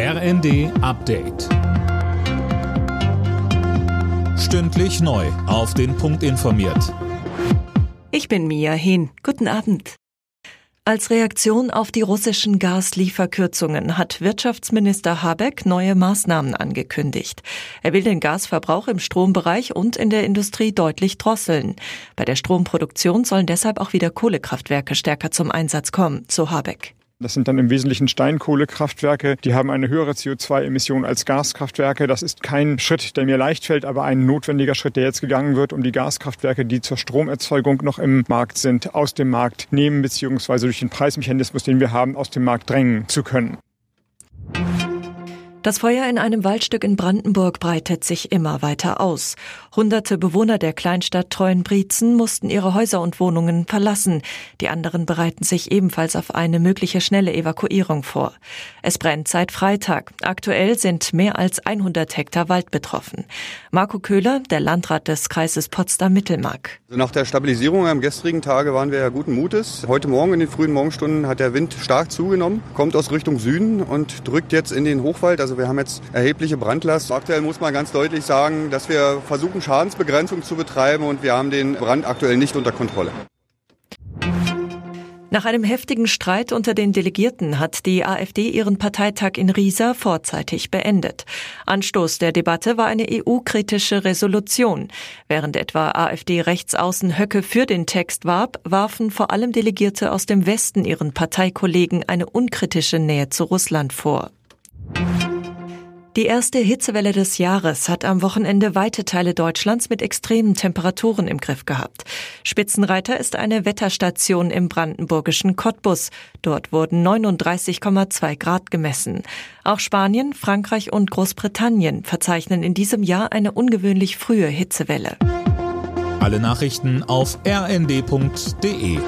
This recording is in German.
RND Update. Stündlich neu. Auf den Punkt informiert. Ich bin Mia Hehn. Guten Abend. Als Reaktion auf die russischen Gaslieferkürzungen hat Wirtschaftsminister Habeck neue Maßnahmen angekündigt. Er will den Gasverbrauch im Strombereich und in der Industrie deutlich drosseln. Bei der Stromproduktion sollen deshalb auch wieder Kohlekraftwerke stärker zum Einsatz kommen, so Habeck. Das sind dann im Wesentlichen Steinkohlekraftwerke. Die haben eine höhere CO2-Emission als Gaskraftwerke. Das ist kein Schritt, der mir leicht fällt, aber ein notwendiger Schritt, der jetzt gegangen wird, um die Gaskraftwerke, die zur Stromerzeugung noch im Markt sind, aus dem Markt nehmen bzw. durch den Preismechanismus, den wir haben, aus dem Markt drängen zu können. Das Feuer in einem Waldstück in Brandenburg breitet sich immer weiter aus. Hunderte Bewohner der Kleinstadt Treuenbrietzen mussten ihre Häuser und Wohnungen verlassen. Die anderen bereiten sich ebenfalls auf eine mögliche schnelle Evakuierung vor. Es brennt seit Freitag. Aktuell sind mehr als 100 Hektar Wald betroffen. Marco Köhler, der Landrat des Kreises Potsdam-Mittelmark. Also nach der Stabilisierung am gestrigen Tage waren wir ja guten Mutes. Heute Morgen in den frühen Morgenstunden hat der Wind stark zugenommen, kommt aus Richtung Süden und drückt jetzt in den Hochwald. Also wir haben jetzt erhebliche Brandlast. Aktuell muss man ganz deutlich sagen, dass wir versuchen, Schadensbegrenzung zu betreiben und wir haben den Brand aktuell nicht unter Kontrolle. Nach einem heftigen Streit unter den Delegierten hat die AfD ihren Parteitag in Riesa vorzeitig beendet. Anstoß der Debatte war eine EU-kritische Resolution. Während etwa AfD-Rechtsaußen Höcke für den Text warb, warfen vor allem Delegierte aus dem Westen ihren Parteikollegen eine unkritische Nähe zu Russland vor. Die erste Hitzewelle des Jahres hat am Wochenende weite Teile Deutschlands mit extremen Temperaturen im Griff gehabt. Spitzenreiter ist eine Wetterstation im brandenburgischen Cottbus. Dort wurden 39,2 Grad gemessen. Auch Spanien, Frankreich und Großbritannien verzeichnen in diesem Jahr eine ungewöhnlich frühe Hitzewelle. Alle Nachrichten auf rnd.de